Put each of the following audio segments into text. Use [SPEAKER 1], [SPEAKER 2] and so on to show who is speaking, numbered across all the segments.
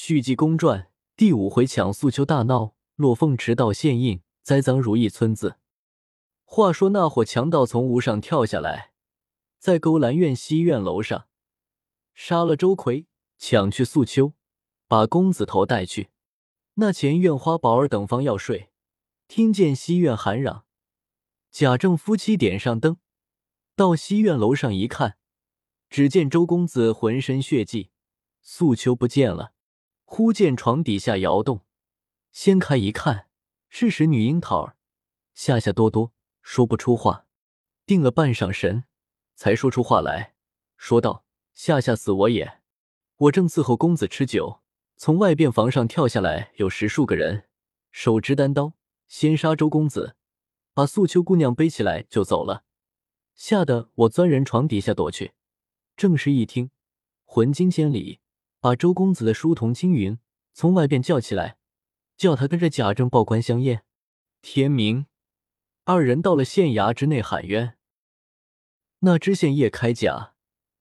[SPEAKER 1] 续集公传第五回抢素秋大闹，落凤池道县印栽赃如意村子。话说那伙强盗从屋上跳下来，在勾栏院西院楼上杀了周奎，抢去素秋，把公子头带去。那前院花宝儿等方要睡，听见西院喊嚷，贾政夫妻点上灯，到西院楼上一看，只见周公子浑身血迹，素秋不见了。忽见床底下摇动，掀开一看，是使女樱桃儿，吓吓哆哆，说不出话，定了半晌神，才说出话来，说道：“吓吓死我也！我正伺候公子吃酒，从外便房上跳下来，有十数个人，手执单刀，先杀周公子，把素秋姑娘背起来就走了，吓得我钻人床底下躲去。正是一听，魂惊千里。”把周公子的书童青云从外边叫起来，叫他跟着贾政报官相验。天明，二人到了县衙之内喊冤。那知县叶开甲，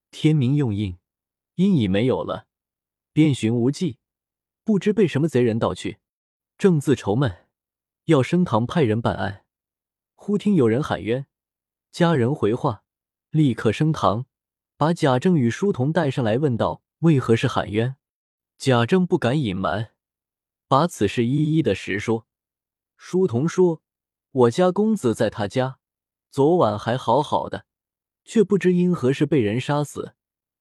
[SPEAKER 1] 天明用印，印已没有了，遍寻无迹，不知被什么贼人盗去。正自愁闷，要升堂派人办案，忽听有人喊冤，家人回话，立刻升堂，把贾政与书童带上来，问道。为何是喊冤？贾政不敢隐瞒，把此事一一的实说。书童说：“我家公子在他家，昨晚还好好的，却不知因何事被人杀死，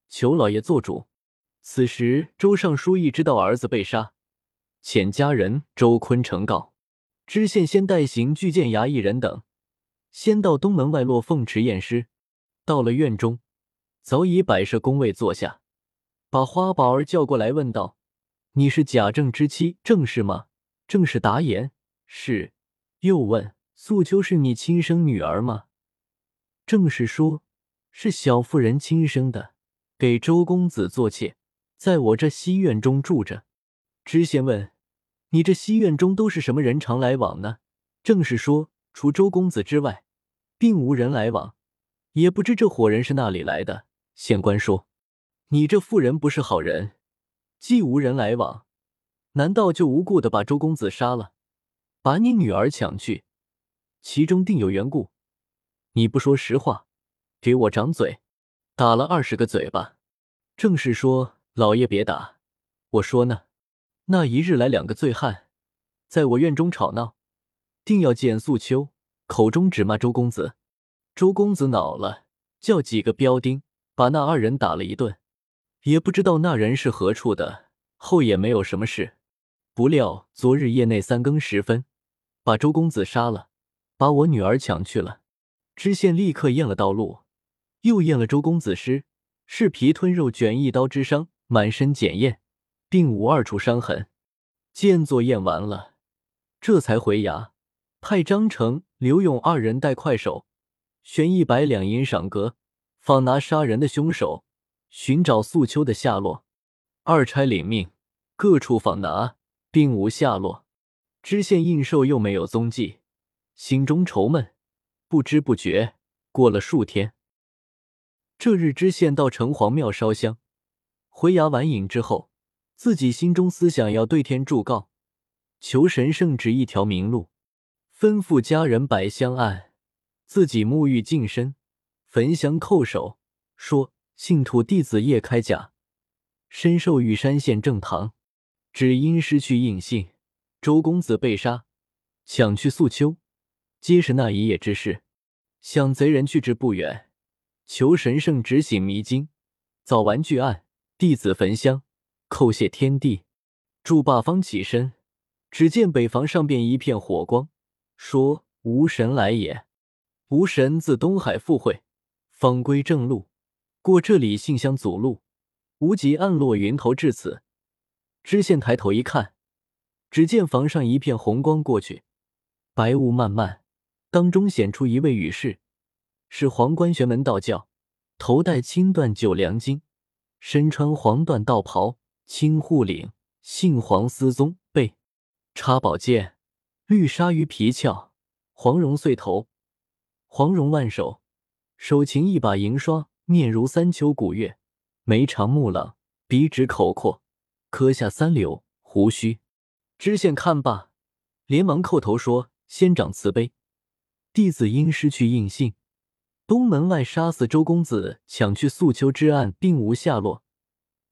[SPEAKER 1] 求老爷做主。”此时周尚书一知道儿子被杀，遣家人周坤呈告知县，先代行巨剑衙役人等，先到东门外落凤池验尸。到了院中，早已摆设工位坐下。把花宝儿叫过来，问道：“你是贾政之妻郑氏吗？”郑氏答言：“是。”又问：“素秋是你亲生女儿吗？”郑氏说：“是小妇人亲生的，给周公子做妾，在我这西院中住着。”知县问：“你这西院中都是什么人常来往呢？”郑氏说：“除周公子之外，并无人来往，也不知这伙人是哪里来的。”县官说。你这妇人不是好人，既无人来往，难道就无故的把周公子杀了，把你女儿抢去？其中定有缘故。你不说实话，给我掌嘴，打了二十个嘴巴。正是说，老爷别打，我说呢。那一日来两个醉汉，在我院中吵闹，定要见素秋，口中只骂周公子。周公子恼了，叫几个标丁把那二人打了一顿。也不知道那人是何处的，后也没有什么事。不料昨日夜内三更时分，把周公子杀了，把我女儿抢去了。知县立刻验了道路，又验了周公子尸，是皮吞肉卷一刀之伤，满身检验，并无二处伤痕。见作验完了，这才回衙，派张成、刘勇二人带快手，悬一百两银赏格，放拿杀人的凶手。寻找素秋的下落，二差领命，各处访拿，并无下落。知县应寿又没有踪迹，心中愁闷。不知不觉过了数天，这日知县到城隍庙烧香，回衙晚饮之后，自己心中思想要对天祝告，求神圣指一条明路，吩咐家人摆香案，自己沐浴净身，焚香叩首，说。信徒弟子叶开甲，身受玉山县正堂，只因失去印信，周公子被杀，抢去素秋，皆是那一夜之事。想贼人去至不远，求神圣指醒迷津，早完巨案。弟子焚香叩谢天地，祝罢方起身，只见北房上边一片火光，说无神来也。无神自东海赴会，方归正路。过这里信箱阻路，无极暗落云头至此。知县抬头一看，只见房上一片红光过去，白雾漫漫，当中显出一位羽士，是皇冠玄门道教，头戴青缎九梁巾，身穿黄缎道袍，青护领，杏黄丝宗，背插宝剑，绿鲨鱼皮鞘，黄绒穗头，黄绒腕手，手擎一把银刷。面如三秋古月，眉长目朗，鼻直口阔，磕下三绺胡须。知县看罢，连忙叩头说：“仙长慈悲，弟子因失去印信，东门外杀死周公子、抢去素秋之案并无下落，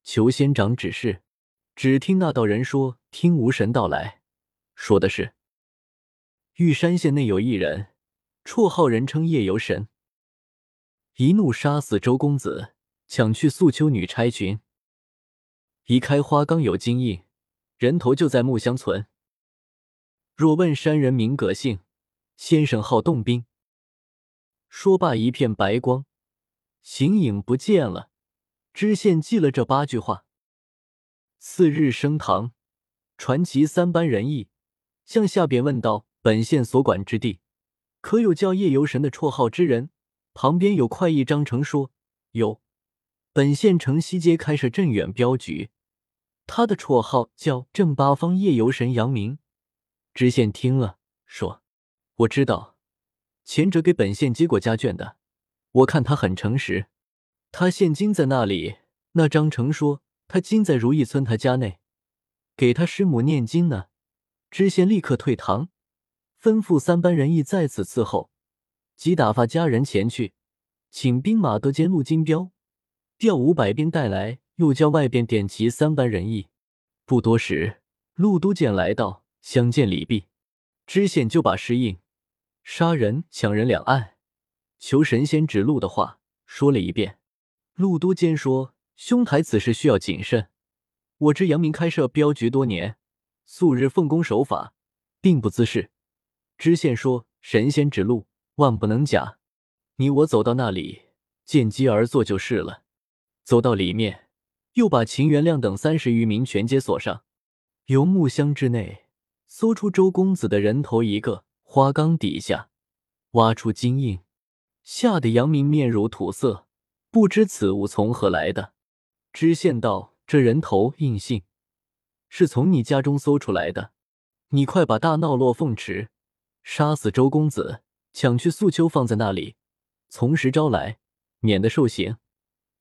[SPEAKER 1] 求仙长指示。”只听那道人说：“听无神道来，说的是玉山县内有一人，绰号人称夜游神，一怒杀死周公子，抢去素秋女钗裙。一开花缸有金印，人头就在木箱存。若问山人名葛姓，先生号洞宾。”说罢，一片白光，形影不见了。知县记了这八句话。次日升堂，传其三班人役，向下边问道：“本县所管之地，可有叫夜游神的绰号之人？”旁边有快意章程说：“有，本县城西街开设镇远镖局，他的绰号叫正八方夜游神杨明。”知县听了说：“我知道，前者给本县接过家眷的，我看他很诚实。他现今在那里？”那章程说。他今在如意村他家内，给他师母念经呢。知县立刻退堂，吩咐三班人役在此伺候，即打发家人前去，请兵马得监陆金彪，调五百兵带来，又叫外边点齐三班人役。不多时，陆都监来到，相见礼毕，知县就把诗印、杀人、抢人两案，求神仙指路的话说了一遍。陆都监说。兄台此事需要谨慎。我知杨明开设镖局多年，素日奉公守法，并不滋事。知县说：“神仙指路，万不能假。你我走到那里，见机而作就是了。”走到里面，又把秦元亮等三十余名全皆锁上，由木箱之内搜出周公子的人头一个，花缸底下挖出金印，吓得杨明面如土色，不知此物从何来的。知县道：“这人头印信是从你家中搜出来的，你快把大闹落凤池，杀死周公子，抢去素秋放在那里，从实招来，免得受刑。”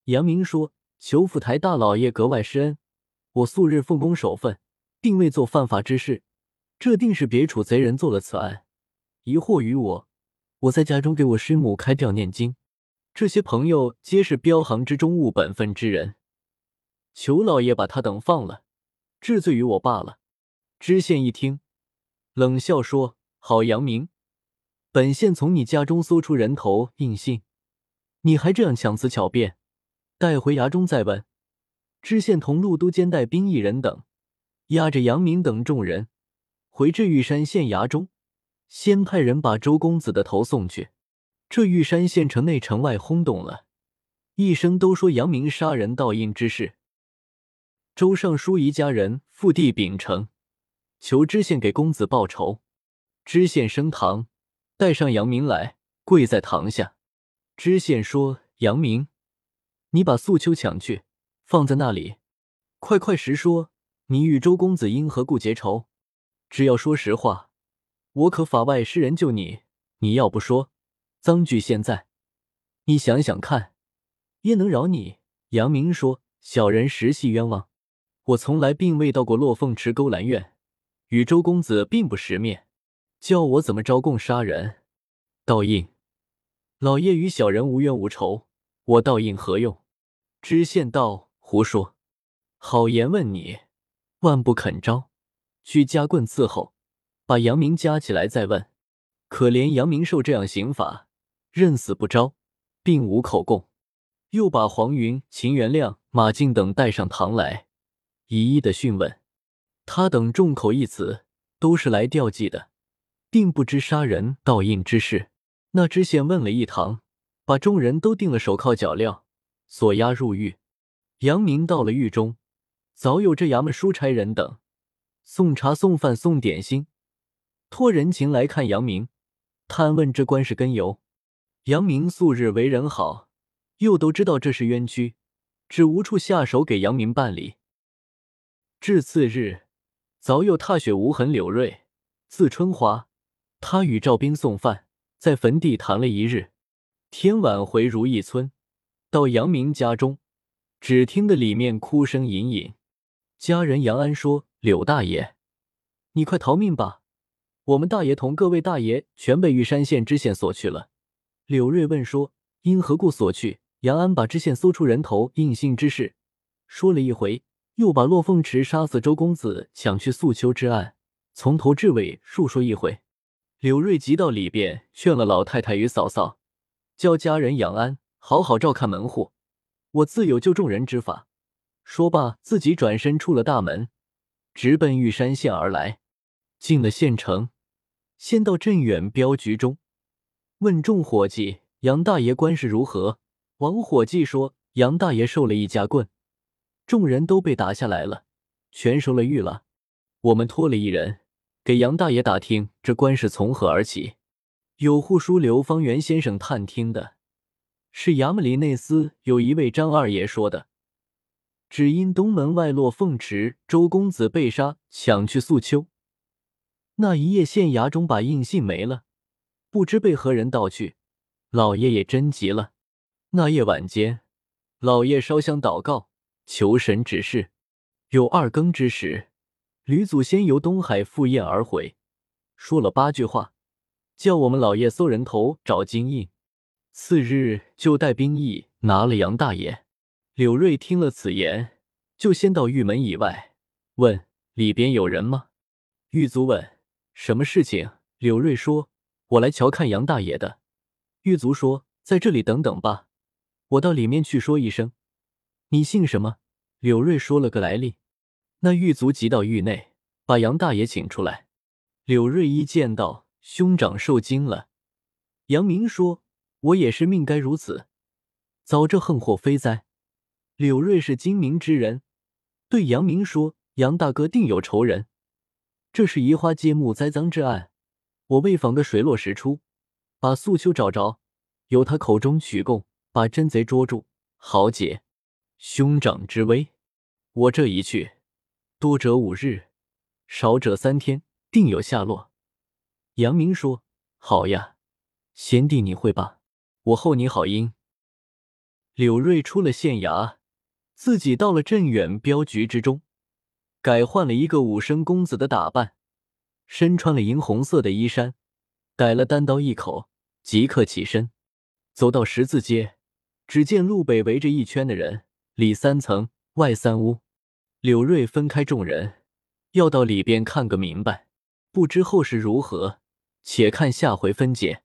[SPEAKER 1] 杨明说：“求府台大老爷格外施恩，我素日奉公守分，并未做犯法之事，这定是别处贼人做了此案，疑惑于我。我在家中给我师母开吊念经，这些朋友皆是镖行之中务本分之人。”求老爷把他等放了，治罪于我罢了。知县一听，冷笑说：“好杨明，本县从你家中搜出人头印信，你还这样强词巧辩，带回衙中再问。”知县同路都监带兵一人等，押着杨明等众人回至玉山县衙中，先派人把周公子的头送去。这玉山县城内城外轰动了，一声都说杨明杀人盗印之事。周尚书一家人赴地秉承，求知县给公子报仇。知县升堂，带上杨明来，跪在堂下。知县说：“杨明，你把素秋抢去，放在那里，快快实说，你与周公子因何故结仇？只要说实话，我可法外施人救你。你要不说，赃俱现在，你想想看，焉能饶你？”杨明说：“小人实系冤枉。”我从来并未到过落凤池勾栏院，与周公子并不识面，叫我怎么招供杀人？倒印，老爷与小人无冤无仇，我倒印何用？知县道：“胡说！好言问你，万不肯招，去夹棍伺候，把杨明夹起来再问。可怜杨明受这样刑罚，认死不招，并无口供。又把黄云、秦元亮、马静等带上堂来。”一一的讯问，他等众口一词，都是来吊祭的，并不知杀人盗印之事。那知县问了一堂，把众人都定了手铐脚镣，锁押入狱。杨明到了狱中，早有这衙门书差人等送茶送饭送点心，托人情来看杨明，探问这官事根由。杨明素日为人好，又都知道这是冤屈，只无处下手给杨明办理。至次日，早有踏雪无痕柳瑞，自春华。他与赵兵送饭，在坟地谈了一日。天晚回如意村，到杨明家中，只听得里面哭声隐隐。家人杨安说：“柳大爷，你快逃命吧！我们大爷同各位大爷全被玉山县知县锁去了。”柳瑞问说：“因何故锁去？”杨安把知县搜出人头、印信之事说了一回，又把骆凤池杀死周公子、抢去素秋之案从头至尾述说一回。柳瑞急到里边，劝了老太太与嫂嫂，叫家人杨安好好照看门户，我自有救众人之法。说罢，自己转身出了大门，直奔玉山县而来。进了县城，先到镇远镖局中，问众伙计：“杨大爷官事如何？”王伙计说：“杨大爷受了一家棍，众人都被打下来了，全收了狱了。我们拖了一人给杨大爷打听这官是从何而起。有户书刘方圆先生探听的，是衙门里内司有一位张二爷说的，只因东门外落凤池周公子被杀，抢去素秋。那一夜县衙中把印信没了，不知被何人盗去。老爷也真急了。”那夜晚间，老爷烧香祷告，求神指示。有二更之时，吕祖先由东海赴宴而回，说了八句话，叫我们老爷搜人头，找金印。次日就带兵役拿了杨大爷。柳瑞听了此言，就先到狱门以外，问里边有人吗？狱卒问什么事情？柳瑞说：“我来瞧看杨大爷的。”狱卒说：“在这里等等吧。”我到里面去说一声，你姓什么？柳瑞说了个来历。那狱卒急到狱内，把杨大爷请出来。柳瑞一见到兄长，受惊了。杨明说：“我也是命该如此，遭这横祸非灾？”柳瑞是精明之人，对杨明说：“杨大哥定有仇人，这是移花接木栽赃之案。我为访个水落石出，把素秋找着，由他口中取供。”把真贼捉住，好解兄长之危。我这一去，多者五日，少者三天，定有下落。杨明说：“好呀，贤弟你会吧，我候你好音。”柳瑞出了县衙，自己到了镇远镖局之中，改换了一个武生公子的打扮，身穿了银红色的衣衫，逮了单刀一口，即刻起身，走到十字街。只见路北围着一圈的人，里三层外三屋。柳瑞分开众人，要到里边看个明白。不知后事如何，且看下回分解。